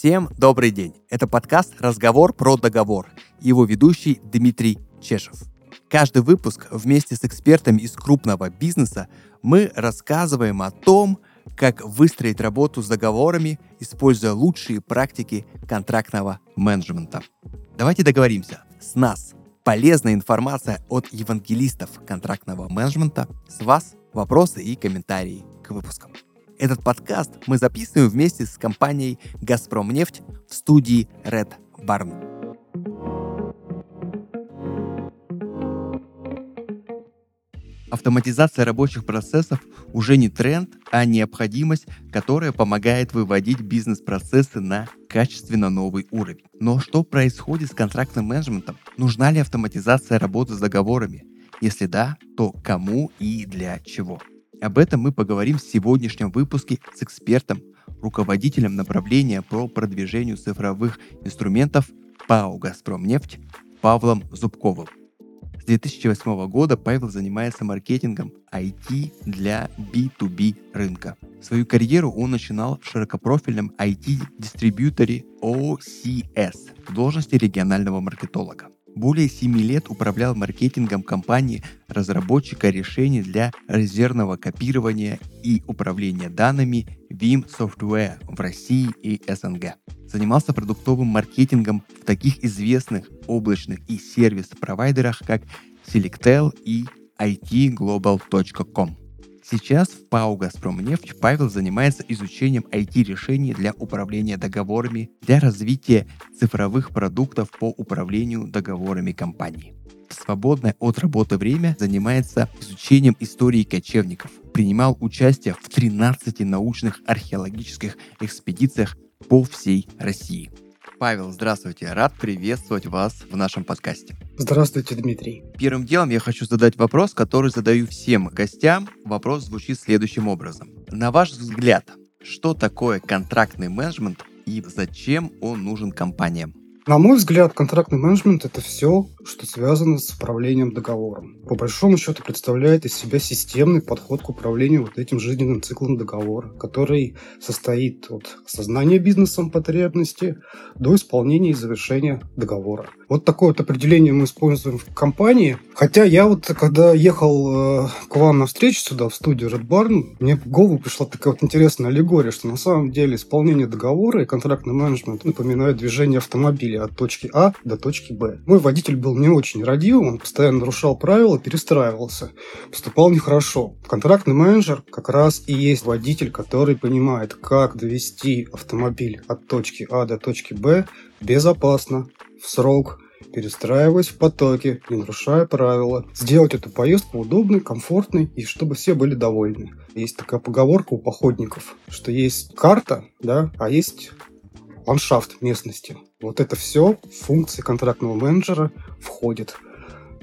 Всем добрый день. Это подкаст «Разговор про договор». Его ведущий Дмитрий Чешев. Каждый выпуск вместе с экспертами из крупного бизнеса мы рассказываем о том, как выстроить работу с договорами, используя лучшие практики контрактного менеджмента. Давайте договоримся. С нас полезная информация от евангелистов контрактного менеджмента. С вас вопросы и комментарии к выпускам. Этот подкаст мы записываем вместе с компанией «Газпромнефть» в студии Red Barn. Автоматизация рабочих процессов уже не тренд, а необходимость, которая помогает выводить бизнес-процессы на качественно новый уровень. Но что происходит с контрактным менеджментом? Нужна ли автоматизация работы с договорами? Если да, то кому и для чего? Об этом мы поговорим в сегодняшнем выпуске с экспертом, руководителем направления по продвижению цифровых инструментов ПАО «Газпромнефть» Павлом Зубковым. С 2008 года Павел занимается маркетингом IT для B2B рынка. Свою карьеру он начинал в широкопрофильном IT-дистрибьюторе OCS в должности регионального маркетолога. Более 7 лет управлял маркетингом компании разработчика решений для резервного копирования и управления данными Vim Software в России и СНГ. Занимался продуктовым маркетингом в таких известных облачных и сервис-провайдерах, как Selectel и itglobal.com. Сейчас в ПАО «Газпромнефть» Павел занимается изучением IT-решений для управления договорами для развития цифровых продуктов по управлению договорами компании. В свободное от работы время занимается изучением истории кочевников. Принимал участие в 13 научных археологических экспедициях по всей России. Павел, здравствуйте. Рад приветствовать вас в нашем подкасте. Здравствуйте, Дмитрий. Первым делом я хочу задать вопрос, который задаю всем гостям. Вопрос звучит следующим образом. На ваш взгляд, что такое контрактный менеджмент и зачем он нужен компаниям? На мой взгляд, контрактный менеджмент – это все, что связано с управлением договором. По большому счету представляет из себя системный подход к управлению вот этим жизненным циклом договора, который состоит от осознания бизнесом потребности до исполнения и завершения договора. Вот такое вот определение мы используем в компании. Хотя я вот, когда ехал э, к вам на встречу сюда, в студию Red Barn, мне в голову пришла такая вот интересная аллегория, что на самом деле исполнение договора и контрактный менеджмент напоминают движение автомобиля от точки А до точки Б. Мой водитель был не очень родивым, он постоянно нарушал правила, перестраивался, поступал нехорошо. Контрактный менеджер как раз и есть водитель, который понимает, как довести автомобиль от точки А до точки Б безопасно, в срок, перестраиваясь в потоке, не нарушая правила. Сделать эту поездку удобной, комфортной и чтобы все были довольны. Есть такая поговорка у походников, что есть карта, да, а есть ландшафт местности. Вот это все функции контрактного менеджера входит.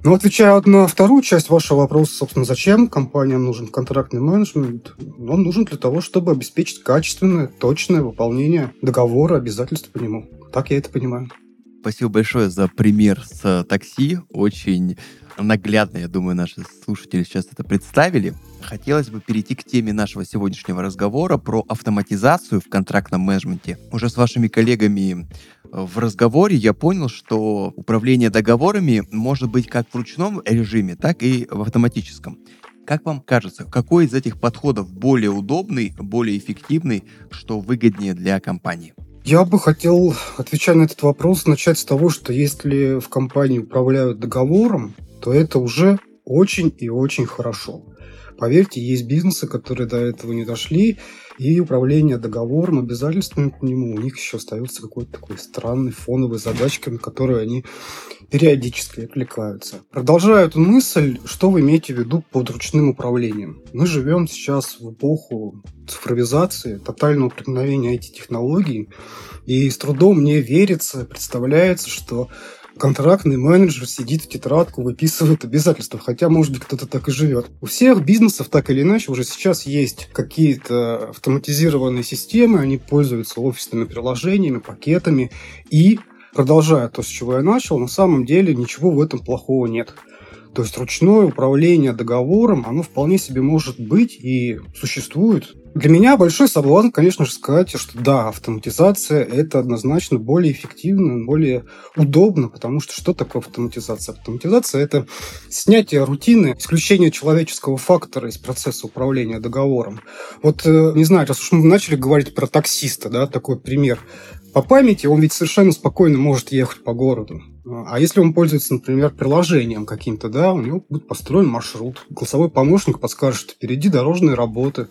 Но отвечая на вторую часть вашего вопроса, собственно, зачем компаниям нужен контрактный менеджмент? Он нужен для того, чтобы обеспечить качественное, точное выполнение договора, обязательств по нему. Так я это понимаю. Спасибо большое за пример с такси. Очень наглядно, я думаю, наши слушатели сейчас это представили. Хотелось бы перейти к теме нашего сегодняшнего разговора про автоматизацию в контрактном менеджменте. Уже с вашими коллегами э, в разговоре я понял, что управление договорами может быть как в ручном режиме, так и в автоматическом. Как вам кажется, какой из этих подходов более удобный, более эффективный, что выгоднее для компании? Я бы хотел, отвечая на этот вопрос, начать с того, что если в компании управляют договором, то это уже очень и очень хорошо. Поверьте, есть бизнесы, которые до этого не дошли, и управление договором, обязательствами к нему, у них еще остается какой-то такой странный фоновой задачкой, на которую они периодически отвлекаются. Продолжая эту мысль, что вы имеете в виду под ручным управлением? Мы живем сейчас в эпоху цифровизации, тотального проникновения IT-технологий, и с трудом мне верится, представляется, что контрактный менеджер сидит в тетрадку, выписывает обязательства, хотя, может быть, кто-то так и живет. У всех бизнесов так или иначе уже сейчас есть какие-то автоматизированные системы, они пользуются офисными приложениями, пакетами, и, продолжая то, с чего я начал, на самом деле ничего в этом плохого нет. То есть ручное управление договором, оно вполне себе может быть и существует Для меня большой соблазн, конечно же, сказать, что да, автоматизация – это однозначно более эффективно, более удобно, потому что что такое автоматизация? Автоматизация – это снятие рутины, исключение человеческого фактора из процесса управления договором. Вот, э, не знаю, раз уж мы начали говорить про таксиста, да, такой пример. По памяти он ведь совершенно спокойно может ехать по городу. А если он пользуется, например, приложением каким-то, да, у него будет построен маршрут. Голосовой помощник подскажет, что впереди дорожные работы,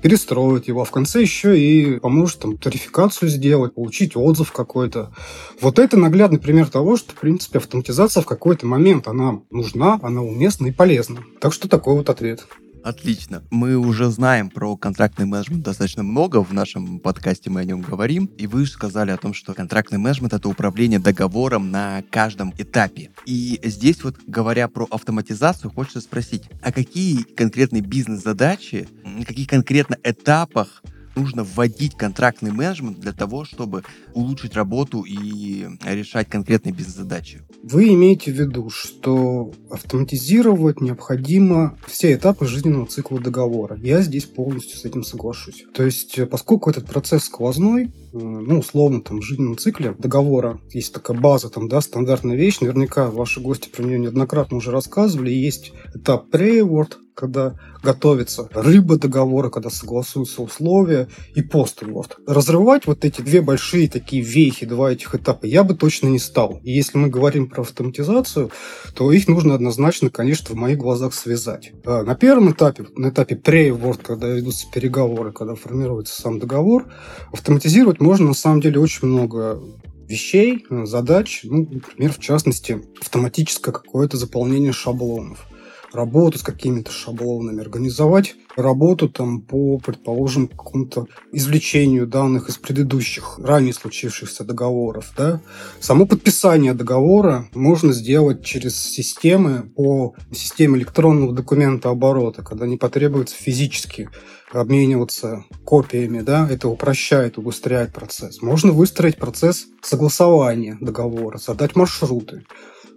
перестроит его, а в конце еще и поможет там тарификацию сделать, получить отзыв какой-то. Вот это наглядный пример того, что, в принципе, автоматизация в какой-то момент, она нужна, она уместна и полезна. Так что такой вот ответ. Отлично. Мы уже знаем про контрактный менеджмент достаточно много. В нашем подкасте мы о нем говорим. И вы же сказали о том, что контрактный менеджмент — это управление договором на каждом этапе. И здесь вот, говоря про автоматизацию, хочется спросить, а какие конкретные бизнес-задачи, на каких конкретно этапах нужно вводить контрактный менеджмент для того, чтобы улучшить работу и решать конкретные бизнес-задачи? Вы имеете в виду, что автоматизировать необходимо все этапы жизненного цикла договора. Я здесь полностью с этим соглашусь. То есть, поскольку этот процесс сквозной, э, ну, условно, там, в жизненном цикле договора есть такая база, там, да, стандартная вещь, наверняка ваши гости про нее неоднократно уже рассказывали, есть этап pre-award, когда готовится рыба договора, когда согласуются условия, и постворд. Разрывать вот эти две большие такие вехи, два этих этапа, я бы точно не стал. И если мы говорим про автоматизацию, то их нужно однозначно, конечно, в моих глазах связать. А на первом этапе, на этапе pre-award, когда ведутся переговоры, когда формируется сам договор, автоматизировать можно на самом деле очень много вещей, задач, ну, например, в частности, автоматическое какое-то заполнение шаблонов работу с какими-то шаблонами, организовать работу там по, предположим, какому-то извлечению данных из предыдущих, ранее случившихся договоров. Да? Само подписание договора можно сделать через системы по системе электронного документа оборота, когда не потребуется физически обмениваться копиями, да, это упрощает, убыстряет процесс. Можно выстроить процесс согласования договора, задать маршруты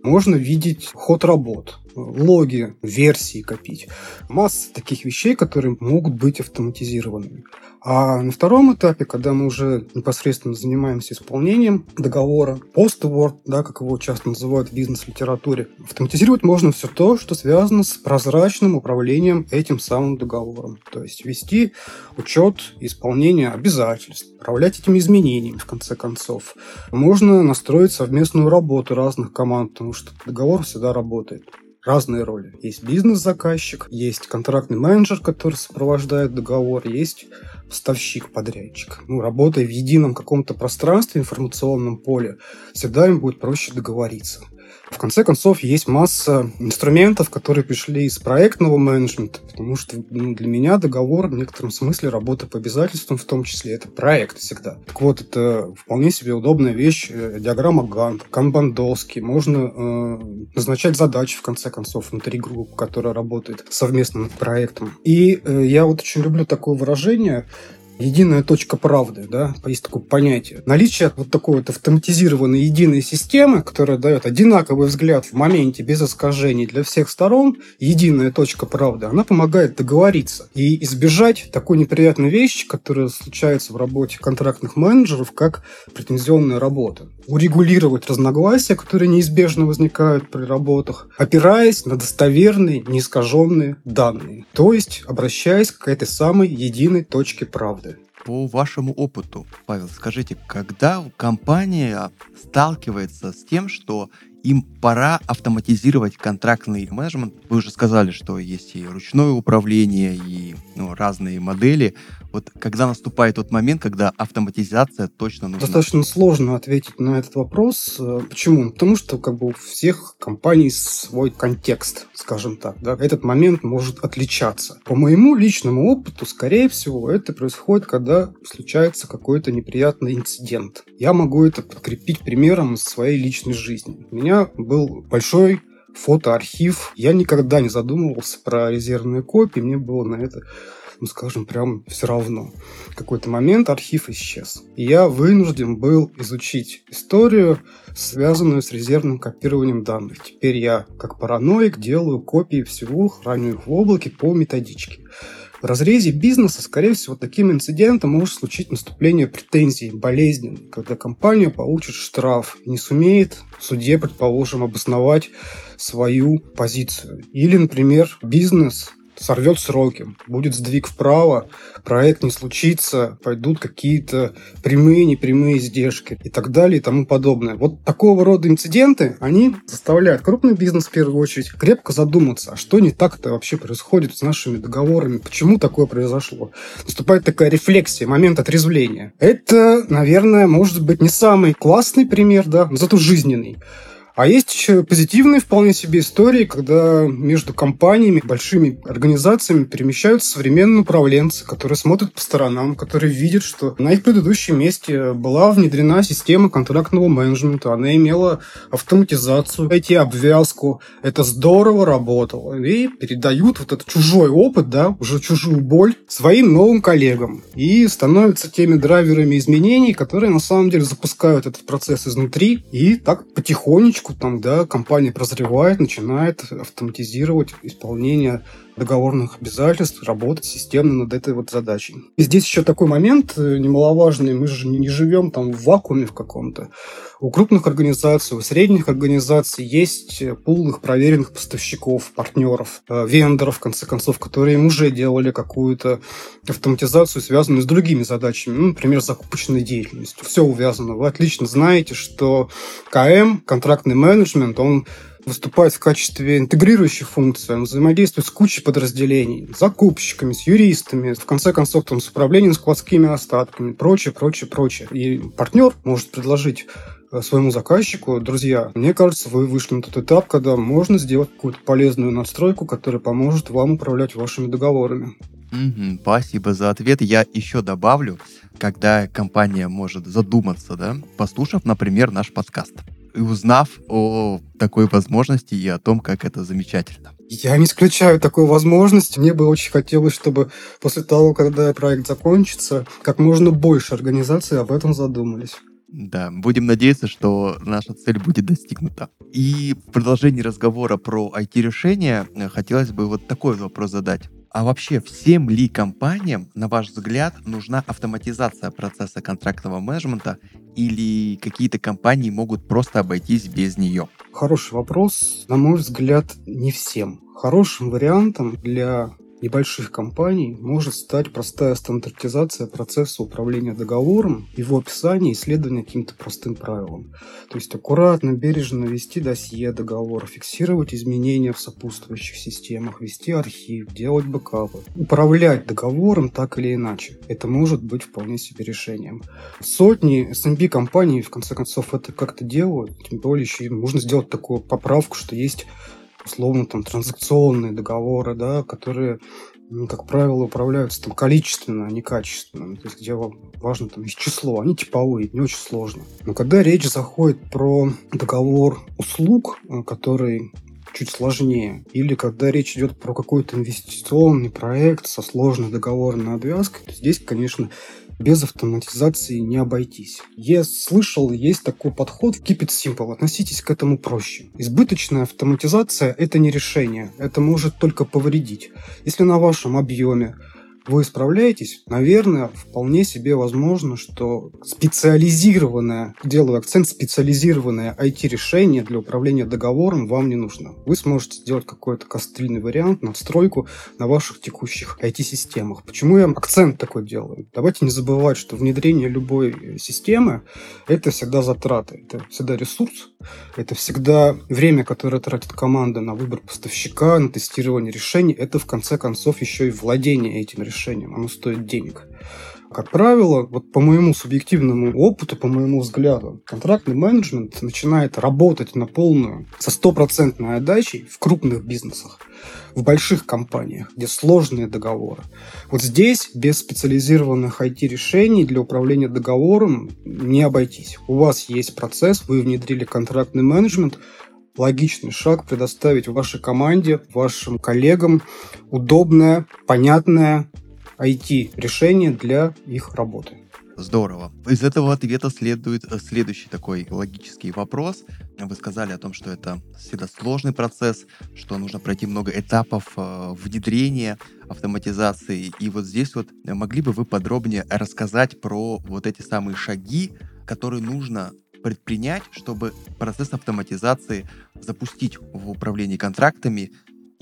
можно видеть ход работ, логи, версии копить. Масса таких вещей, которые могут быть автоматизированными. А на втором этапе, когда мы уже непосредственно занимаемся исполнением договора, пост-ворд, да, как его часто называют в бизнес-литературе, автоматизировать можно все то, что связано с прозрачным управлением этим самым договором. То есть вести учет исполнения обязательств, управлять этими изменениями, в конце концов. Можно настроить совместную работу разных команд, потому что договор всегда работает разные роли. Есть бизнес-заказчик, есть контрактный менеджер, который сопровождает договор, есть поставщик-подрядчик. Ну, работая в едином каком-то пространстве, информационном поле, всегда им будет проще договориться. В конце концов, есть масса инструментов, которые пришли из проектного менеджмента, потому что ну, для меня договор в некотором смысле работа по обязательствам, в том числе, это проект всегда. Так вот, это вполне себе удобная вещь, э, диаграмма Гант, канбан-доски, можно э, назначать задачи, в конце концов, внутри группы, которая работает совместно над проектом. И э, я вот очень люблю такое выражение, единая точка правды, да, есть такое понятие. Наличие вот такой вот автоматизированной единой системы, которая дает одинаковый взгляд в моменте без искажений для всех сторон, единая точка правды, она помогает договориться и избежать такой неприятной вещи, которая случается в работе контрактных менеджеров, как претензионная работа. Урегулировать разногласия, которые неизбежно возникают при работах, опираясь на достоверные, неискаженные данные. То есть обращаясь к этой самой единой точке правды по вашему опыту, Павел, скажите, когда компания сталкивается с тем, что им пора автоматизировать контрактный менеджмент. Вы уже сказали, что есть и ручное управление, и ну, разные модели. Вот когда наступает тот момент, когда автоматизация точно нужна? Достаточно сложно ответить на этот вопрос. Почему? Потому что как бы у всех компаний свой контекст, скажем так. Да? Этот момент может отличаться. По моему личному опыту, скорее всего, это происходит, когда случается какой-то неприятный инцидент. Я могу это подкрепить примером из своей личной жизни. У меня был большой фотоархив. Я никогда не задумывался про резервные копии. Мне было на это ну, скажем, прям все равно. В какой-то момент архив исчез. И я вынужден был изучить историю, связанную с резервным копированием данных. Теперь я, как параноик, делаю копии всего, храню их в облаке по методичке. В разрезе бизнеса, скорее всего, таким инцидентом может случить наступление претензий, болезней, когда компания получит штраф, не сумеет в суде, предположим, обосновать свою позицию. Или, например, бизнес сорвет сроки, будет сдвиг вправо, проект не случится, пойдут какие-то прямые, непрямые издержки и так далее и тому подобное. Вот такого рода инциденты, они заставляют крупный бизнес в первую очередь крепко задуматься, а что не так-то вообще происходит с нашими договорами, почему такое произошло. Наступает такая рефлексия, момент отрезвления. Это, наверное, может быть не самый классный пример, да, но зато жизненный. А есть еще позитивные вполне себе истории, когда между компаниями, большими организациями перемещаются современные управленцы, которые смотрят по сторонам, которые видят, что на их предыдущем месте была внедрена система контрактного менеджмента, она имела автоматизацию, IT-обвязку, это здорово работало. И передают вот этот чужой опыт, да, уже чужую боль своим новым коллегам. И становятся теми драйверами изменений, которые на самом деле запускают этот процесс изнутри и так потихонечку потихонечку там, да, компания прозревает, начинает автоматизировать исполнение договорных обязательств, работать системно над этой вот задачей. И здесь еще такой момент э, немаловажный. Мы же не живем там в вакууме в каком-то. У крупных организаций, у средних организаций есть пул проверенных поставщиков, партнеров, э, вендоров, в конце концов, которые им уже делали какую-то автоматизацию, связанную с другими задачами, ну, например, закупочной деятельностью. Все увязано. Вы отлично знаете, что КМ, контрактный менеджмент, он выступает в качестве интегрирующей функции, он взаимодействует с кучей подразделений, с закупщиками, с юристами, в конце концов, там, с управлением складскими остатками, прочее, прочее, прочее. И партнер может предложить э, своему заказчику, друзья, мне кажется, вы вышли на тот этап, когда можно сделать какую-то полезную настройку, которая поможет вам управлять вашими договорами. Угу, спасибо за ответ. Я еще добавлю, когда компания может задуматься, да, послушав, например, наш подкаст узнав о такой возможности и о том, как это замечательно. Я не исключаю такой возможности. Мне бы очень хотелось, чтобы после того, когда проект закончится, как можно больше организаций об этом задумались. Да, будем надеяться, что наша цель будет достигнута. И в продолжении разговора про IT-решения э, хотелось бы вот такой вопрос задать. А вообще, всем ли компаниям, на ваш взгляд, нужна автоматизация процесса контрактного менеджмента или какие-то компании могут просто обойтись без нее? Хороший вопрос. На мой взгляд, не всем. Хорошим вариантом для небольших компаний может стать простая стандартизация процесса управления договором, его описание и исследование каким-то простым правилам. То есть аккуратно, бережно вести досье договора, фиксировать изменения в сопутствующих системах, вести архив, делать бэкапы. Управлять договором так или иначе. Это может быть вполне себе решением. Сотни SMB компаний, в конце концов, это как-то делают. Тем более еще можно сделать такую поправку, что есть условно там транзакционные договоры, да, которые как правило, управляются там количественно, а не качественно. То есть, где важно там есть число, они типовые, не очень сложно. Но когда речь заходит про договор услуг, э, который чуть сложнее, или когда речь идет про какой-то инвестиционный проект со сложной договорной обвязкой, то здесь, конечно, без автоматизации не обойтись. Я слышал, есть такой подход keep it simple, относитесь к этому проще. Избыточная автоматизация – это не решение, это может только повредить. Если на вашем объеме вы справляетесь, наверное, вполне себе возможно, что специализированное, делаю акцент, специализированное IT-решение для управления договором вам не нужно. Вы сможете сделать какой-то кастрильный вариант, надстройку на ваших текущих IT-системах. Почему я акцент такой делаю? Давайте не забывать, что внедрение любой системы – это всегда затраты, это всегда ресурс, это всегда время, которое тратит команда на выбор поставщика, на тестирование решений, это в конце концов еще и владение этим решением решением, оно стоит денег. Как правило, вот по моему субъективному опыту, по моему взгляду, контрактный менеджмент начинает работать на полную, со стопроцентной отдачей в крупных бизнесах, в больших компаниях, где сложные договоры. Вот здесь без специализированных IT-решений для управления договором не обойтись. У вас есть процесс, вы внедрили контрактный менеджмент, логичный шаг предоставить вашей команде, вашим коллегам удобное, понятное IT-решение для их работы. Здорово. Из этого ответа следует э, следующий такой логический вопрос. Вы сказали о том, что это всегда сложный процесс, что нужно пройти много этапов э, внедрения автоматизации. И вот здесь вот могли бы вы подробнее рассказать про вот эти самые шаги, которые нужно предпринять, чтобы процесс автоматизации запустить в управлении контрактами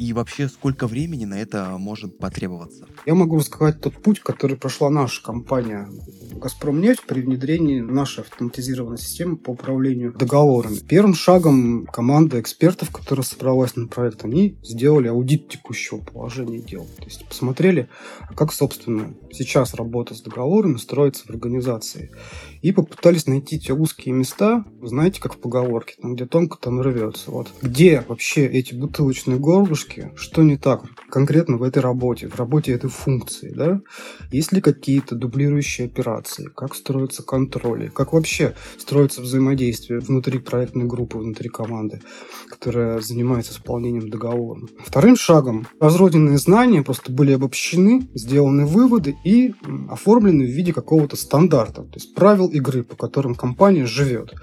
и вообще сколько времени на это может потребоваться? Я могу рассказать тот путь, который прошла наша компания «Газпромнефть» при внедрении нашей автоматизированной системы по управлению договорами. Первым шагом команда экспертов, которая собралась на проект, они сделали аудит текущего положения дел. То есть посмотрели, как, собственно, сейчас работа с договорами строится в организации. И попытались найти те узкие места, знаете, как в поговорке, там, где тонко, там рвется. Вот. Где вообще эти бутылочные горлышки что не так конкретно в этой работе, в работе этой функции, да? Есть ли какие-то дублирующие операции, как строятся контроли, как вообще строится взаимодействие внутри проектной группы, внутри команды, которая занимается исполнением договора. Вторым шагом разрозненные знания просто были обобщены, сделаны выводы и оформлены в виде какого-то стандарта, то есть правил игры, по которым компания живет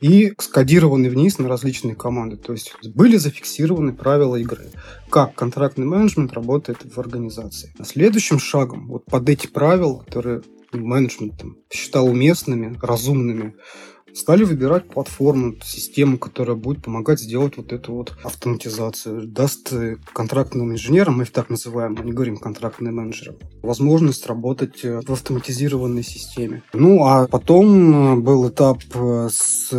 и скодированы вниз на различные команды. То есть были зафиксированы правила игры, как контрактный менеджмент работает в организации. А следующим шагом вот под эти правила, которые менеджмент считал уместными, разумными, стали выбирать платформу, систему, которая будет помогать сделать вот эту вот автоматизацию, даст э, контрактным инженерам, мы их так называем, мы не говорим контрактные менеджеры, возможность работать э, в автоматизированной системе. Ну, а потом э, был этап с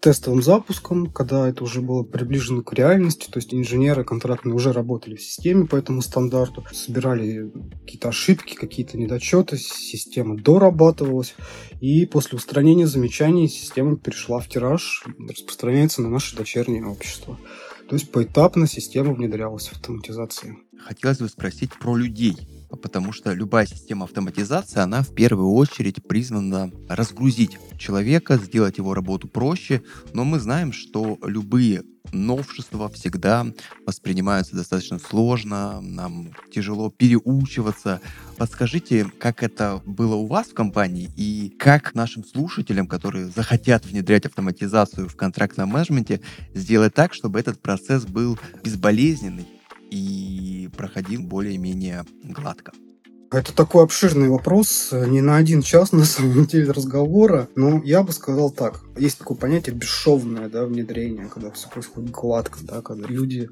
тестовым запуском, когда это уже было приближено к реальности, то есть инженеры контрактные уже работали в системе по этому стандарту, собирали какие-то ошибки, какие-то недочеты, система дорабатывалась, и после устранения замечаний система перешла в тираж, распространяется на наше дочернее общество. То есть поэтапно система внедрялась в автоматизации. Хотелось бы спросить про людей, потому что любая система автоматизации, она в первую очередь призвана разгрузить человека, сделать его работу проще, но мы знаем, что любые новшества всегда воспринимаются достаточно сложно, нам тяжело переучиваться. Подскажите, как это было у вас в компании и как нашим слушателям, которые захотят внедрять автоматизацию в контрактном менеджменте, сделать так, чтобы этот процесс был безболезненный и проходил более-менее гладко? Это такой обширный вопрос, не на один час на самом деле разговора, но я бы сказал так. Есть такое понятие бесшовное да, внедрение, когда все происходит гладко, да, когда люди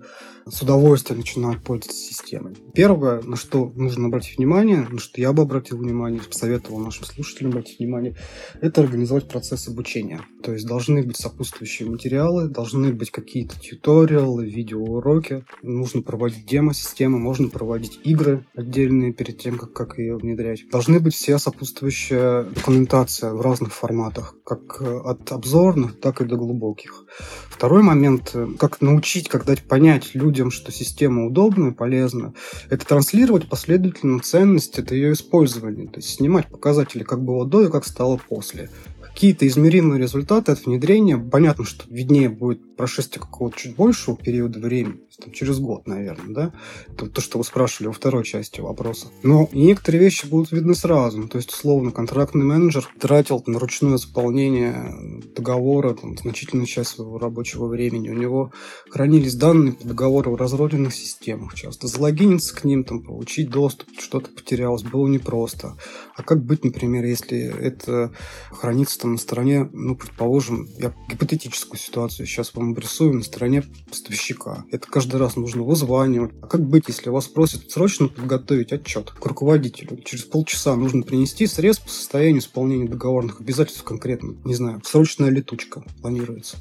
с удовольствием начинают пользоваться системой. Первое, на что нужно обратить внимание, на что я бы обратил внимание, посоветовал нашим слушателям обратить внимание, это организовать процесс обучения. То есть должны быть сопутствующие материалы, должны быть какие-то тьюториалы, видеоуроки, нужно проводить демо-системы, можно проводить игры отдельные перед тем, как, как ее внедрять. Должны быть вся сопутствующая документация в разных форматах, как от обзорных, так и до глубоких. Второй момент, как научить, как дать понять людям, что система удобна, полезна, это транслировать последовательно ценность это ее использования, то есть снимать показатели, как было до и как стало после какие-то измеримые результаты от внедрения. Понятно, что виднее будет прошествие какого-то чуть большего периода времени, там, через год, наверное, да? Это то, что вы спрашивали во второй части вопроса. Но некоторые вещи будут видны сразу. То есть, условно, контрактный менеджер тратил на ручное заполнение договора там, значительную часть своего рабочего времени. У него хранились данные по договору в разрозненных системах часто. Залогиниться к ним, там, получить доступ, что-то потерялось, было непросто. А как быть, например, если это хранится там на стороне, ну, предположим, я гипотетическую ситуацию сейчас вам обрисую, на стороне поставщика. Это каждый раз нужно вызванивать. А как быть, если вас просят срочно подготовить отчет к руководителю? Через полчаса нужно принести срез по состоянию исполнения договорных обязательств конкретно. Не знаю, срочная летучка планируется.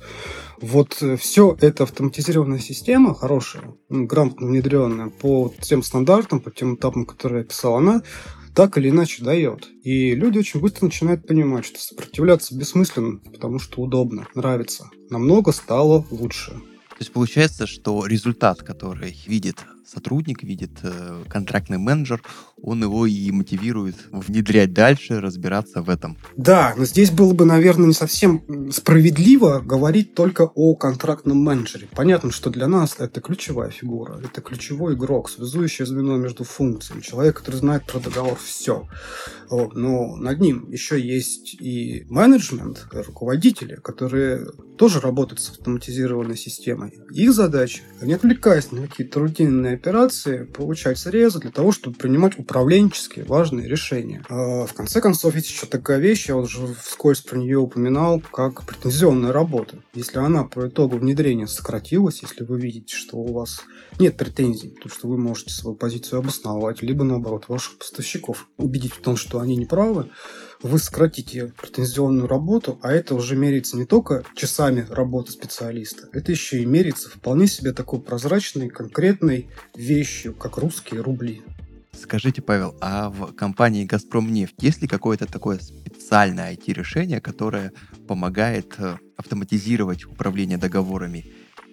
Вот э, все это автоматизированная система, хорошая, грамотно внедренная по тем стандартам, по тем этапам, которые я писал, она так или иначе дает. И люди очень быстро начинают понимать, что сопротивляться бессмысленно, потому что удобно, нравится. Намного стало лучше. То есть получается, что результат, который видит сотрудник, видит э, контрактный менеджер, он его и мотивирует внедрять дальше, разбираться в этом. Да, но здесь было бы, наверное, не совсем справедливо говорить только о контрактном менеджере. Понятно, что для нас это ключевая фигура, это ключевой игрок, связующее звено между функциями, человек, который знает про договор все. Но над ним еще есть и менеджмент, руководители, которые тоже работают с автоматизированной системой. Их задача, не отвлекаясь на какие-то рутинные операции, получать срезы для того, чтобы принимать управленческие важные решения. А в конце концов, есть еще такая вещь, я уже вскользь про нее упоминал, как претензионная работа. Если она по итогу внедрения сократилась, если вы видите, что у вас нет претензий, то что вы можете свою позицию обосновать, либо наоборот ваших поставщиков убедить в том, что они не правы, вы сократите претензионную работу, а это уже меряется не только часами работы специалиста, это еще и меряется вполне себе такой прозрачной, конкретной вещью, как русские рубли. Скажите, Павел, а в компании «Газпром нефть» есть ли какое-то такое специальное IT-решение, которое помогает э, автоматизировать управление договорами?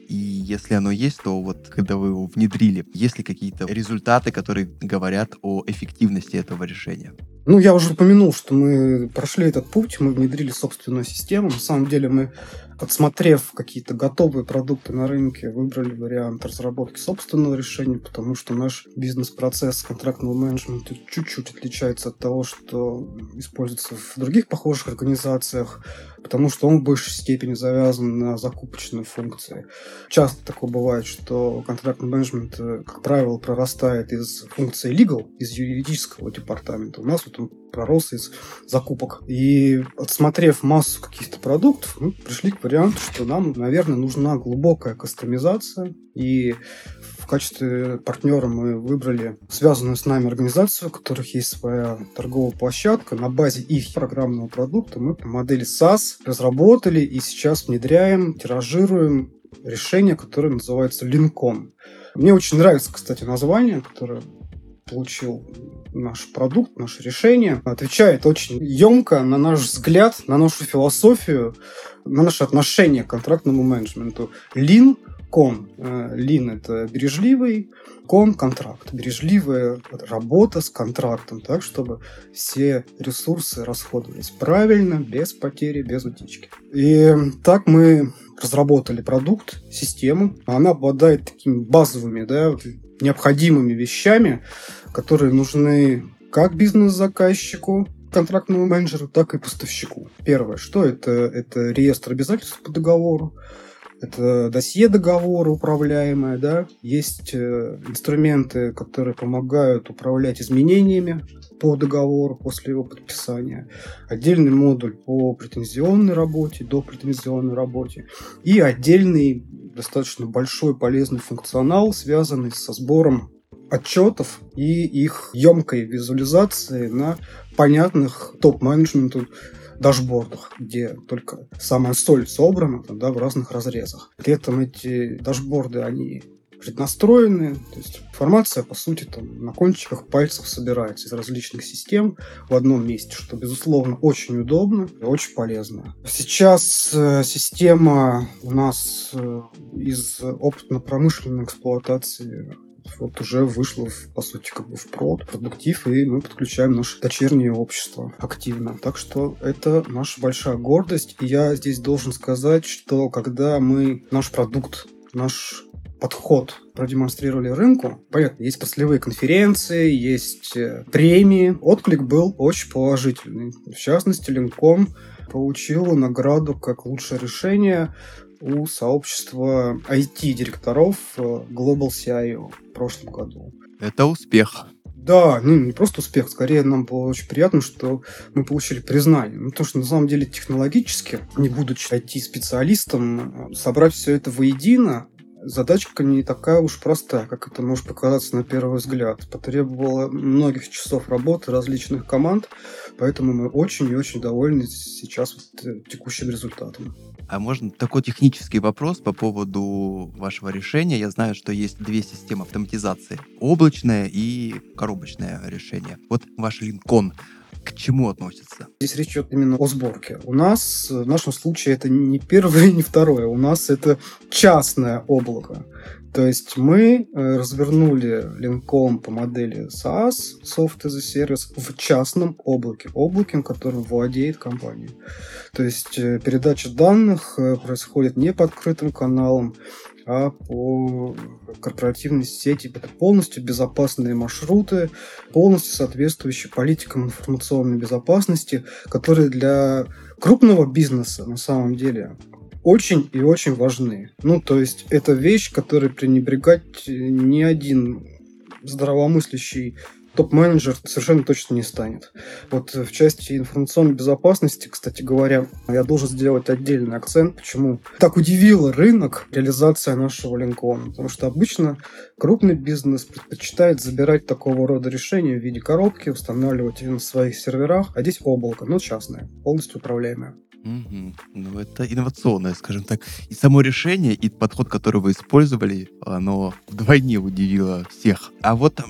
И если оно есть, то вот когда вы его внедрили, есть ли какие-то результаты, которые говорят о эффективности этого решения? Ну, я уже упомянул, что мы прошли этот путь, мы внедрили собственную систему. На самом деле мы отсмотрев какие-то готовые продукты на рынке, выбрали вариант разработки собственного решения, потому что наш бизнес-процесс контрактного менеджмента чуть-чуть отличается от того, что используется в других похожих организациях, потому что он в большей степени завязан на закупочные функции. Часто такое бывает, что контрактный менеджмент, э, как правило, прорастает из функции legal, из юридического департамента. У нас вот он пророс из закупок. И отсмотрев массу каких-то продуктов, мы пришли к варианту, что нам, наверное, нужна глубокая кастомизация. И качестве партнера мы выбрали связанную с нами организацию, у которых есть своя торговая площадка. На базе их программного продукта мы по модели SaaS разработали и сейчас внедряем, тиражируем решение, которое называется Lincoln. Мне очень нравится, кстати, название, которое получил наш продукт, наше решение, отвечает очень емко на наш взгляд, на нашу философию, на наше отношение к контрактному менеджменту. Lean кон. Lean – это бережливый, кон – контракт. Бережливая работа с контрактом, так, чтобы все ресурсы расходовались правильно, без потери, без утечки. И так мы разработали продукт, систему. Она обладает такими базовыми, да, необходимыми вещами, которые нужны как бизнес-заказчику, контрактному менеджеру, так и поставщику. Первое, что это? Это реестр обязательств по договору, это досье договора управляемое, да, есть э, инструменты, которые помогают управлять изменениями по договору после его подписания, отдельный модуль по претензионной работе, до претензионной работе. И отдельный достаточно большой полезный функционал, связанный со сбором отчетов и их емкой визуализации на понятных топ-менеджменту дашбордах, где только самая соль собрана там, да, в разных разрезах. При этом эти дашборды, они преднастроены, то есть информация, по сути, там, на кончиках пальцев собирается из различных систем в одном месте, что, безусловно, очень удобно и очень полезно. Сейчас э, система у нас э, из опытно-промышленной эксплуатации вот уже вышло, по сути, как бы в прод, продуктив, и мы подключаем наше дочернее общество активно. Так что это наша большая гордость. И я здесь должен сказать, что когда мы наш продукт, наш подход продемонстрировали рынку. Понятно, есть отраслевые конференции, есть э, премии. Отклик был очень положительный. В частности, Линком получил награду как лучшее решение у сообщества IT-директоров э, Global CIO в прошлом году. Это успех. Да, ну не просто успех, скорее нам было очень приятно, что мы получили признание. Ну, потому что на самом деле технологически, не будучи IT-специалистом, собрать все это воедино, задачка не такая уж простая, как это может показаться на первый взгляд. Потребовало многих часов работы различных команд, поэтому мы очень и очень довольны сейчас вот э, текущим результатом. А можно такой технический вопрос по поводу вашего решения? Я знаю, что есть две системы автоматизации. Облачное и коробочное решение. Вот ваш Lincoln к чему относится? Здесь речь идет именно о сборке. У нас, в нашем случае, это не первое, не второе. У нас это частное облако. То есть мы э, развернули Lincoln по модели SaaS, Soft as a Service, в частном облаке, облаке, которым владеет компания. То есть э, передача данных э, происходит не по открытым каналам, а по корпоративной сети. Это полностью безопасные маршруты, полностью соответствующие политикам информационной безопасности, которые для крупного бизнеса на самом деле очень и очень важны. Ну, то есть это вещь, которой пренебрегать ни один здравомыслящий топ-менеджер совершенно точно не станет. Вот в части информационной безопасности, кстати говоря, я должен сделать отдельный акцент, почему так удивила рынок реализация нашего линкона. Потому что обычно крупный бизнес предпочитает забирать такого рода решения в виде коробки, устанавливать ее на своих серверах, а здесь облако, но частное, полностью управляемое. Мгм. Ну, это инновационное, скажем так. И само решение, и подход, который вы использовали, оно вдвойне удивило всех. А вот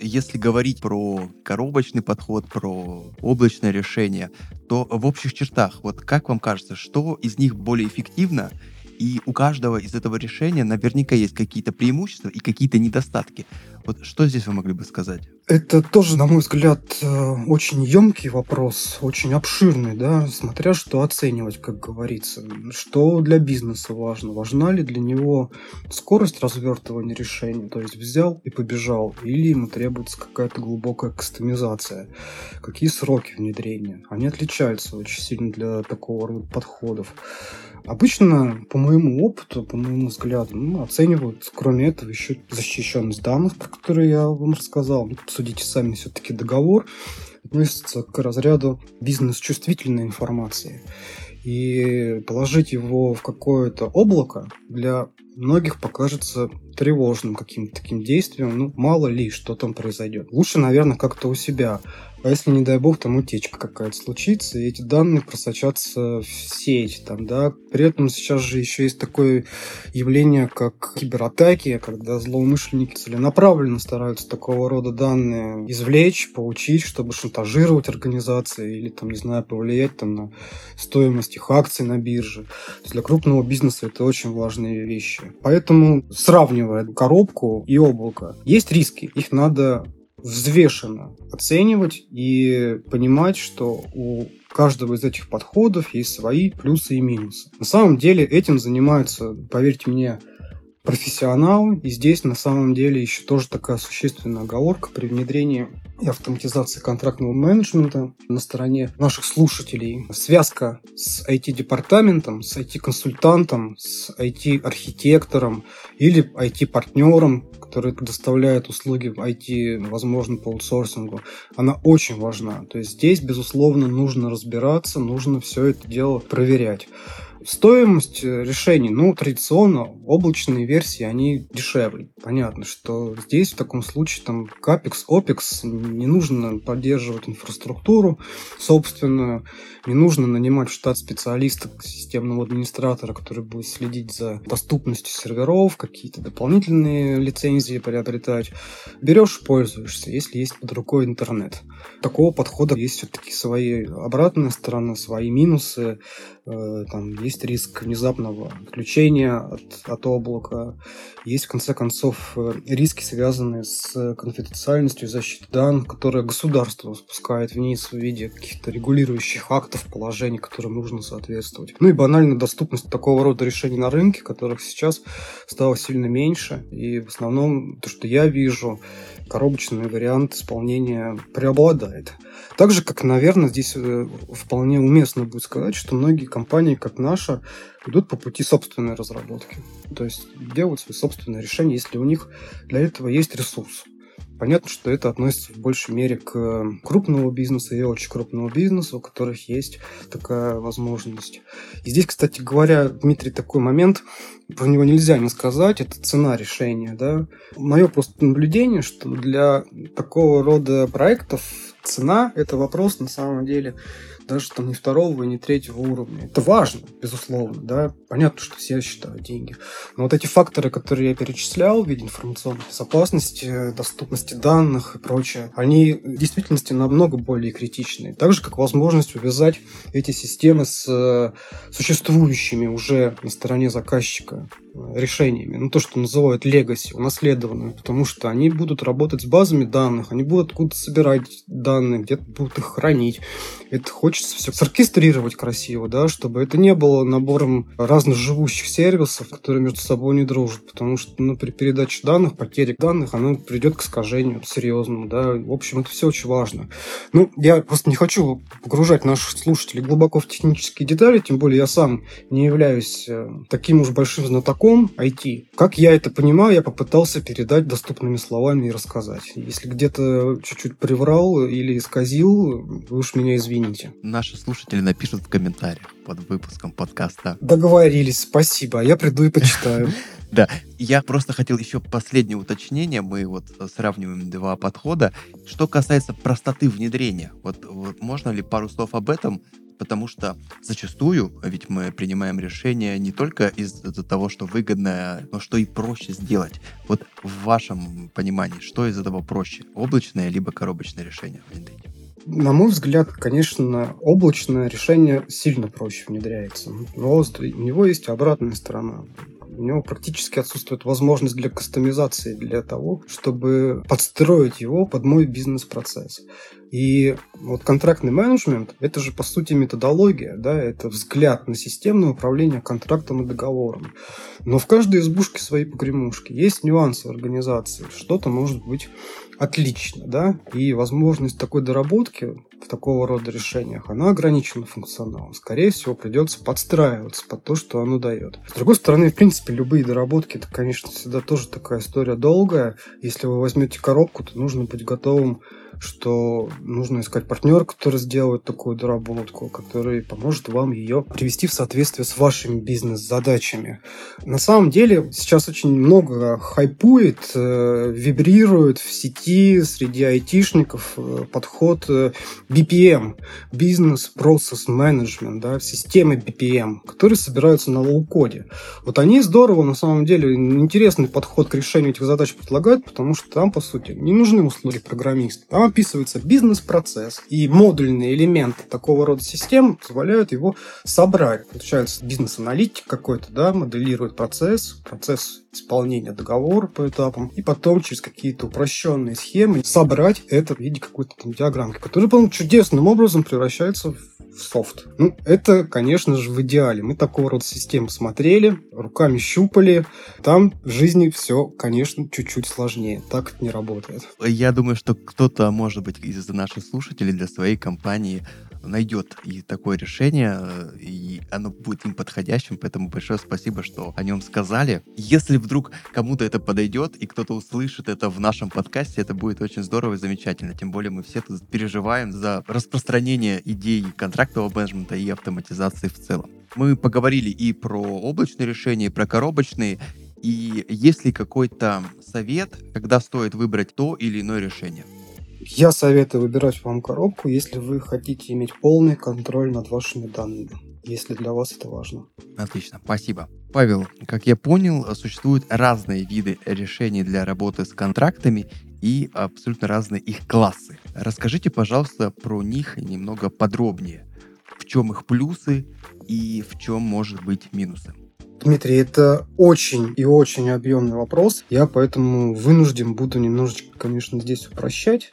если говорить про коробочный подход, про облачное решение, то в общих чертах, вот как вам кажется, что из них более эффективно и у каждого из этого решения наверняка есть какие-то преимущества и какие-то недостатки. Вот что здесь вы могли бы сказать? Это тоже, на мой взгляд, э, очень емкий вопрос, очень обширный, да, смотря что оценивать, как говорится. Что для бизнеса важно? Важна ли для него скорость развертывания решений, то есть взял и побежал, или ему требуется какая-то глубокая кастомизация? Какие сроки внедрения? Они отличаются очень сильно для такого рода подходов. Обычно, по моему опыту, по моему взгляду, ну, оценивают, кроме этого, еще защищенность данных, про которые я вам рассказал. Ну, Судите сами, все-таки договор относится к разряду бизнес-чувствительной информации. И положить его в какое-то облако для многих покажется тревожным каким-то таким действием. Ну, мало ли, что там произойдет. Лучше, наверное, как-то у себя а если, не дай бог, там утечка какая-то случится, и эти данные просочатся в сеть, там, да. При этом сейчас же еще есть такое явление, как кибератаки, когда злоумышленники целенаправленно стараются такого рода данные извлечь, получить, чтобы шантажировать организации или, там, не знаю, повлиять там на стоимость их акций на бирже. Для крупного бизнеса это очень важные вещи. Поэтому, сравнивая коробку и облако, есть риски, их надо взвешенно оценивать и понимать, что у каждого из этих подходов есть свои плюсы и минусы. На самом деле этим занимаются, поверьте мне, профессионалы. И здесь на самом деле еще тоже такая существенная оговорка при внедрении и автоматизации контрактного менеджмента на стороне наших слушателей. Связка с IT-департаментом, с IT-консультантом, с IT-архитектором или IT-партнером, который предоставляет услуги в IT, возможно, по аутсорсингу, она очень важна. То есть здесь, безусловно, нужно разбираться, нужно все это дело проверять. Стоимость э, решений, ну, традиционно облачные версии, они дешевле. Понятно, что здесь в таком случае там капекс, опекс, не нужно поддерживать инфраструктуру собственную, не нужно нанимать в штат специалиста, системного администратора, который будет следить за доступностью серверов, какие-то дополнительные лицензии приобретать. Берешь, пользуешься, если есть под рукой интернет. Такого подхода есть все-таки свои обратные стороны, свои минусы. Э, там есть риск внезапного отключения от, от облака, есть, в конце концов, э, риски, связанные с конфиденциальностью защиты данных, которые государство спускает вниз в виде каких-то регулирующих актов, положений, которым нужно соответствовать. Ну и банально доступность такого рода решений на рынке, которых сейчас стало сильно меньше. И в основном то, что я вижу, коробочный вариант исполнения преобладает. Так же, как, наверное, здесь э, вполне уместно будет сказать, что многие компании, как наша, идут по пути собственной разработки. То есть делают свои собственные решения, если у них для этого есть ресурс. Понятно, что это относится в большей мере к крупному бизнесу и очень крупному бизнесу, у которых есть такая возможность. И здесь, кстати говоря, Дмитрий, такой момент, про него нельзя не сказать, это цена решения. Да? Мое просто наблюдение, что для такого рода проектов цена – это вопрос на самом деле даже там не второго и не третьего уровня. Это важно, безусловно, да. Понятно, что все считают деньги. Но вот эти факторы, которые я перечислял в виде информационной безопасности, доступности данных и прочее, они в действительности намного более критичны. Так же, как возможность увязать эти системы с э, существующими уже на стороне заказчика решениями, ну то, что называют legacy, унаследованными, потому что они будут работать с базами данных, они будут откуда-то собирать данные, где-то будут их хранить. Это хочется все соркестрировать красиво, да, чтобы это не было набором разных живущих сервисов, которые между собой не дружат, потому что ну, при передаче данных, потере данных, оно придет к искажению серьезному, да, в общем, это все очень важно. Ну, я просто не хочу погружать наших слушателей глубоко в технические детали, тем более я сам не являюсь э, таким уж большим знатоком знатоком IT. Как я это понимаю, я попытался передать доступными словами и рассказать. Если где-то чуть-чуть приврал или исказил, вы уж меня извините. Наши слушатели напишут в комментариях под выпуском подкаста. Договорились, спасибо. Я приду и почитаю. Да, я просто хотел еще последнее уточнение. Мы вот сравниваем два подхода. Что касается простоты внедрения, вот, вот можно ли пару слов об этом? Потому что зачастую, ведь мы принимаем решения не только из-за того, что выгодно, но что и проще сделать. Вот в вашем понимании, что из этого проще? Облачное либо коробочное решение внедрить? На мой взгляд, конечно, облачное решение сильно проще внедряется. Но у него есть обратная сторона у него практически отсутствует возможность для кастомизации, для того, чтобы подстроить его под мой бизнес-процесс. И вот контрактный менеджмент – это же, по сути, методология, да, это взгляд на системное управление контрактом и договором. Но в каждой избушке свои погремушки. Есть нюансы организации. Что-то может быть отлично, да, и возможность такой доработки в такого рода решениях, она ограничена функционалом. Скорее всего, придется подстраиваться под то, что оно дает. С другой стороны, в принципе, любые доработки, это, конечно, всегда тоже такая история долгая. Если вы возьмете коробку, то нужно быть готовым что нужно искать партнера, который сделает такую доработку, который поможет вам ее привести в соответствие с вашими бизнес-задачами. На самом деле сейчас очень много хайпует, э, вибрирует в сети среди айтишников э, подход э, BPM, Business Process Management, да, системы BPM, которые собираются на low-code. Вот они здорово, на самом деле, интересный подход к решению этих задач предлагают, потому что там, по сути, не нужны услуги программиста. Там описывается бизнес-процесс, и модульные элементы такого рода систем позволяют его собрать. Получается, бизнес-аналитик какой-то, да, моделирует процесс, процесс исполнения договора по этапам, и потом через какие-то упрощенные схемы собрать это в виде какой-то там диаграммки, которая, по чудесным образом превращается в в софт. Ну, это, конечно же, в идеале. Мы такого рода системы смотрели, руками щупали. Там в жизни все, конечно, чуть-чуть сложнее. Так это не работает. Я думаю, что кто-то, может быть, из наших слушателей для своей компании найдет и такое решение, э, и оно будет им подходящим, поэтому большое спасибо, что о нем сказали. Если вдруг кому-то это подойдет, и кто-то услышит это в нашем подкасте, это будет очень здорово и замечательно. Тем более мы все тут переживаем за распространение идей контрактового менеджмента и автоматизации в целом. Мы поговорили и про облачные решения, и про коробочные, и есть ли какой-то совет, когда стоит выбрать то или иное решение? Я советую выбирать вам коробку, если вы хотите иметь полный контроль над вашими данными, если для вас это важно. Отлично, спасибо. Павел, как я понял, существуют разные виды решений для работы с контрактами и абсолютно разные их классы. Расскажите, пожалуйста, про них немного подробнее. В чем их плюсы и в чем может быть минусы? Дмитрий, это очень и очень объемный вопрос. Я поэтому вынужден буду немножечко, конечно, здесь упрощать.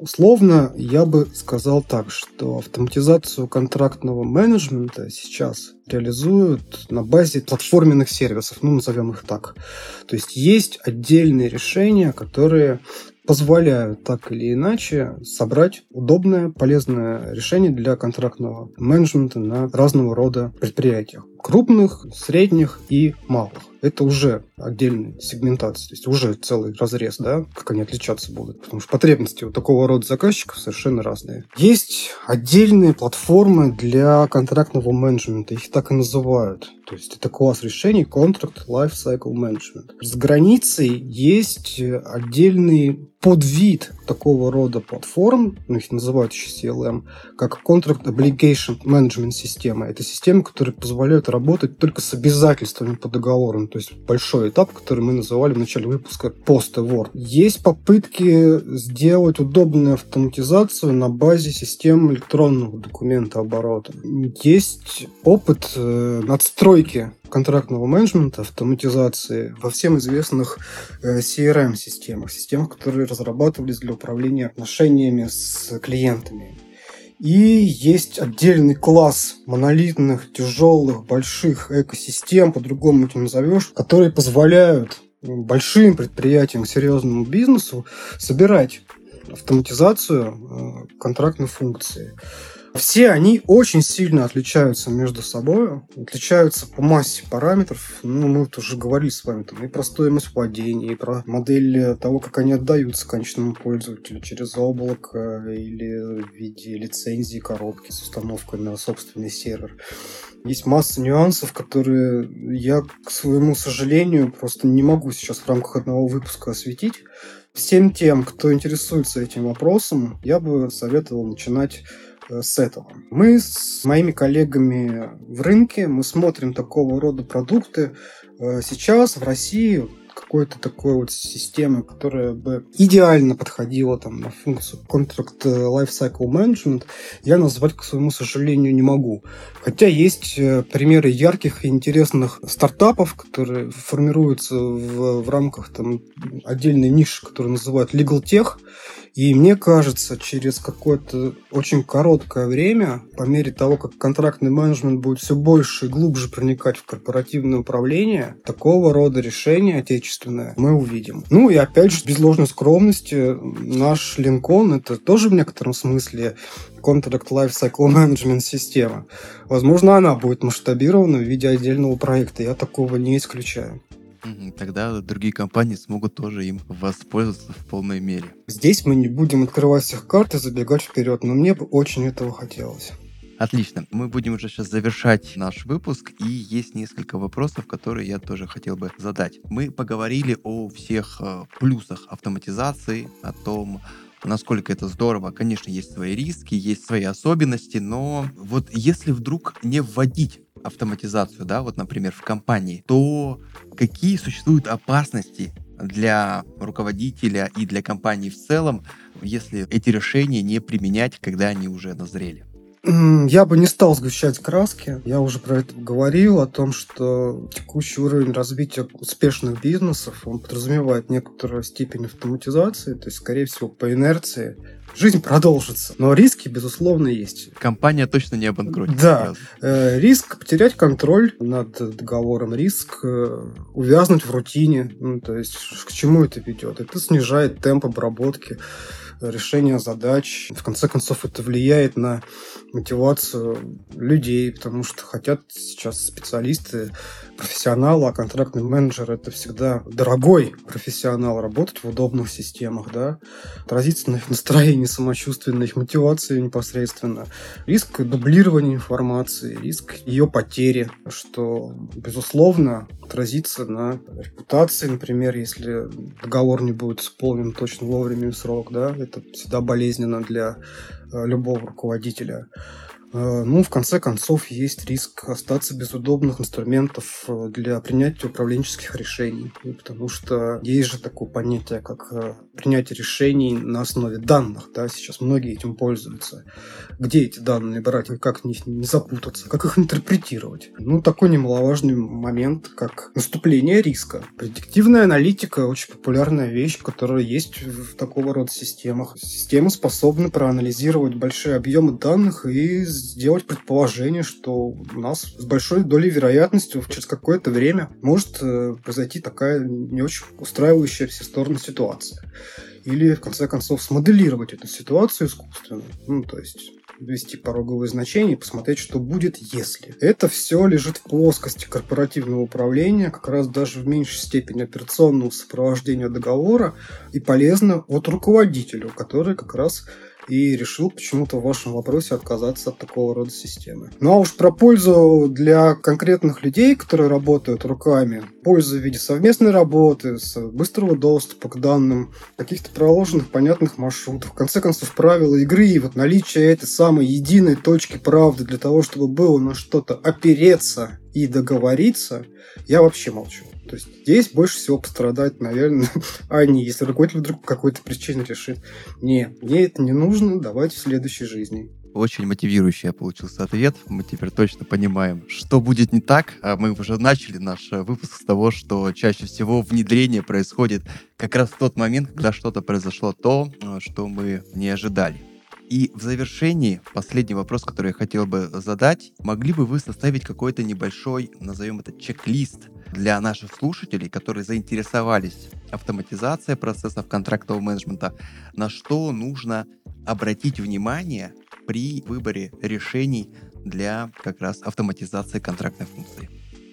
Условно, я бы сказал так, что автоматизацию контрактного менеджмента сейчас реализуют на базе платформенных сервисов, ну, назовем их так. То есть есть отдельные решения, которые позволяют так или иначе собрать удобное, полезное решение для контрактного менеджмента на разного рода предприятиях. Крупных, средних и малых это уже отдельная сегментация, то есть уже целый разрез, да, как они отличаться будут, потому что потребности у такого рода заказчиков совершенно разные. Есть отдельные платформы для контрактного менеджмента, их так и называют. То есть это класс решений Contract Life Cycle Management. С границей есть отдельный подвид такого рода платформ, ну, их называют еще CLM, как Contract Obligation Management система. Это системы, которые позволяют работать только с обязательствами по договорам. То есть большой этап, который мы называли в начале выпуска post-award. Есть попытки сделать удобную автоматизацию на базе систем электронного документа оборота. Есть опыт э, надстройки контрактного менеджмента, автоматизации во всем известных э, CRM-системах, системах, которые разрабатывались для управления отношениями с клиентами. И есть отдельный класс монолитных, тяжелых, больших экосистем, по-другому это назовешь, которые позволяют большим предприятиям, серьезному бизнесу собирать автоматизацию э, контрактной функции. Все они очень сильно отличаются между собой, отличаются по массе параметров. Ну, мы вот уже говорили с вами там, и про стоимость владения, и про модель того, как они отдаются конечному пользователю через облако или в виде лицензии коробки с установкой на собственный сервер. Есть масса нюансов, которые я, к своему сожалению, просто не могу сейчас в рамках одного выпуска осветить. Всем тем, кто интересуется этим вопросом, я бы советовал начинать Э, с этого. Мы с моими коллегами в рынке, мы смотрим такого рода продукты. Э, сейчас в России какой-то такой вот системы, которая бы идеально подходила там на функцию Contract Lifecycle Management, я назвать, к своему сожалению, не могу. Хотя есть э, примеры ярких и интересных стартапов, которые формируются в, в рамках там, отдельной ниши, которую называют Legal Tech, и мне кажется, через какое-то очень короткое время, по мере того, как контрактный менеджмент будет все больше и глубже проникать в корпоративное управление, такого рода решения отечественное мы увидим. Ну и опять же, без ложной скромности, наш Линкон это тоже в некотором смысле Contract Lifecycle Management система. Возможно, она будет масштабирована в виде отдельного проекта. Я такого не исключаю. Тогда другие компании смогут тоже им воспользоваться в полной мере. Здесь мы не будем открывать всех карт и забегать вперед, но мне бы очень этого хотелось. Отлично. Мы будем уже сейчас завершать наш выпуск, и есть несколько вопросов, которые я тоже хотел бы задать. Мы поговорили о всех э, плюсах автоматизации, о том, насколько это здорово. Конечно, есть свои риски, есть свои особенности, но вот если вдруг не вводить автоматизацию, да, вот, например, в компании, то какие существуют опасности для руководителя и для компании в целом, если эти решения не применять, когда они уже назрели? Я бы не стал сгущать краски. Я уже про это говорил, о том, что текущий уровень развития успешных бизнесов, он подразумевает некоторую степень автоматизации, то есть, скорее всего, по инерции жизнь продолжится. Но риски, безусловно, есть. Компания точно не обанкротится. Да. Э, риск потерять контроль над договором, риск э, увязнуть в рутине. Ну, то есть, к чему это ведет? Это снижает темп обработки решения задач. В конце концов, это влияет на мотивацию людей, потому что хотят сейчас специалисты, профессионалы, а контрактный менеджер это всегда дорогой профессионал, работать в удобных системах, да, отразиться на их настроении, самочувствии, на их мотивации непосредственно. Риск дублирования информации, риск ее потери, что, безусловно, отразится на репутации, например, если договор не будет исполнен точно вовремя в срок, да, это всегда болезненно для э, любого руководителя. Э, ну, в конце концов, есть риск остаться без удобных инструментов э, для принятия управленческих решений, потому что есть же такое понятие, как э, принятие решений на основе данных, да, сейчас многие этим пользуются. Где эти данные брать, как в не запутаться, как их интерпретировать. Ну, такой немаловажный момент, как наступление риска. Предиктивная аналитика – очень популярная вещь, которая есть в такого рода системах. Системы способны проанализировать большие объемы данных и сделать предположение, что у нас с большой долей вероятности через какое-то время может э, произойти такая не очень устраивающая все стороны ситуация. Или, в конце концов, смоделировать эту ситуацию искусственно. Ну, то есть ввести пороговые значения и посмотреть, что будет, если. Это все лежит в плоскости корпоративного управления, как раз даже в меньшей степени операционного сопровождения договора и полезно от руководителю, который как раз и решил почему-то в вашем вопросе отказаться от такого рода системы. Ну а уж про пользу для конкретных людей, которые работают руками, пользу в виде совместной работы, быстрого доступа к данным, каких-то проложенных понятных маршрутов, в конце концов правила игры и вот наличие этой самой единой точки правды для того, чтобы было на что-то опереться и договориться, я вообще молчу. То есть здесь больше всего пострадать, наверное, они, если руководитель вдруг по какой-то причине решит, не, мне это не нужно, давайте в следующей жизни. Очень мотивирующий получился ответ. Мы теперь точно понимаем, что будет не так. А мы уже начали наш э, выпуск с того, что чаще всего внедрение происходит как раз в тот момент, когда что-то произошло то, э, что мы не ожидали. И в завершении, последний вопрос, который я хотел бы задать. Могли бы вы составить какой-то небольшой, назовем это, чек-лист для наших слушателей, которые заинтересовались автоматизацией процессов контрактового менеджмента, на что нужно обратить внимание при выборе решений для как раз автоматизации контрактной функции?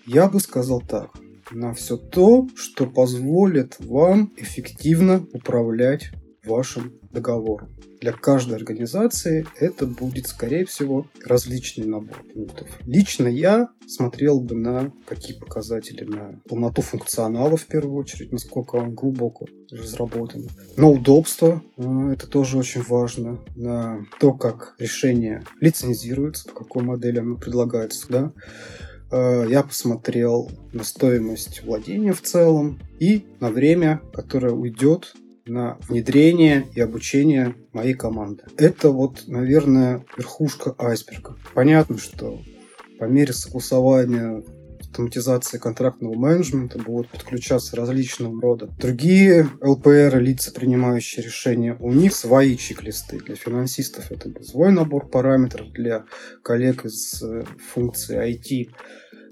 Я бы сказал так. На все то, что позволит вам эффективно управлять вашим договором. Для каждой организации это будет, скорее всего, различный набор пунктов. Лично я смотрел бы на какие показатели, на полноту функционала в первую очередь, насколько он глубоко разработан. На удобство, э, это тоже очень важно, на то, как решение лицензируется, по какой модели оно предлагается, да, э, я посмотрел на стоимость владения в целом и на время, которое уйдет на внедрение и обучение моей команды. Это вот, наверное, верхушка айсберга. Понятно, что по мере согласования автоматизации контрактного менеджмента будут подключаться различного рода другие ЛПР, лица, принимающие решения. У них свои чек-листы. Для финансистов это свой набор параметров, для коллег из э, функции IT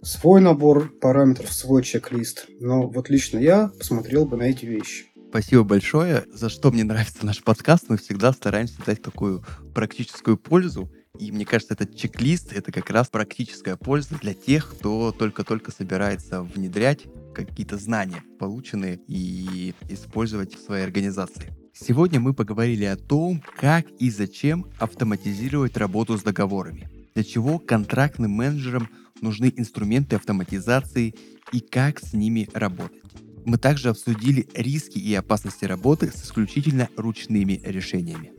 свой набор параметров, свой чек-лист. Но вот лично я посмотрел бы на эти вещи. Спасибо большое. За что мне нравится наш подкаст, мы всегда стараемся дать такую практическую пользу. И мне кажется, этот чек-лист — это как раз практическая польза для тех, кто только-только собирается внедрять какие-то знания, полученные, и использовать в своей организации. Сегодня мы поговорили о том, как и зачем автоматизировать работу с договорами, для чего контрактным менеджерам нужны инструменты автоматизации и как с ними работать. Мы также обсудили риски и опасности работы с исключительно ручными решениями.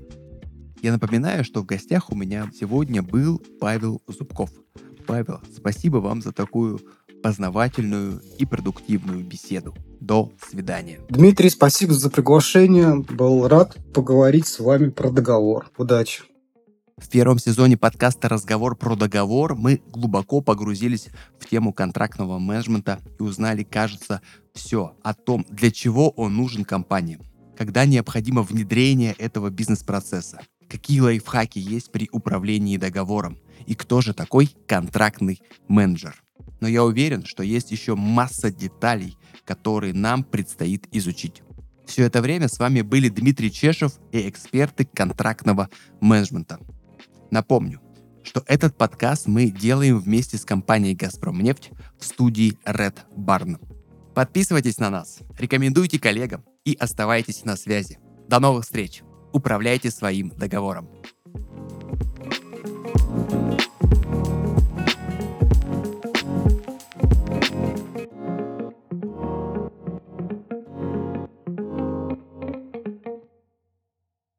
Я напоминаю, что в гостях у меня сегодня был Павел Зубков. Павел, спасибо вам за такую познавательную и продуктивную беседу. До свидания. Дмитрий, спасибо за приглашение. Был рад поговорить с вами про договор. Удачи. В первом сезоне подкаста «Разговор про договор» мы глубоко погрузились в тему контрактного менеджмента и узнали, кажется, все о том, для чего он нужен компаниям, когда необходимо внедрение этого бизнес-процесса, какие лайфхаки есть при управлении договором и кто же такой контрактный менеджер. Но я уверен, что есть еще масса деталей, которые нам предстоит изучить. Все это время с вами были Дмитрий Чешев и эксперты контрактного менеджмента. Напомню, что этот подкаст мы делаем вместе с компанией «Газпромнефть» в студии Red Barn. Подписывайтесь на нас, рекомендуйте коллегам и оставайтесь на связи. До новых встреч! Управляйте своим договором. thank you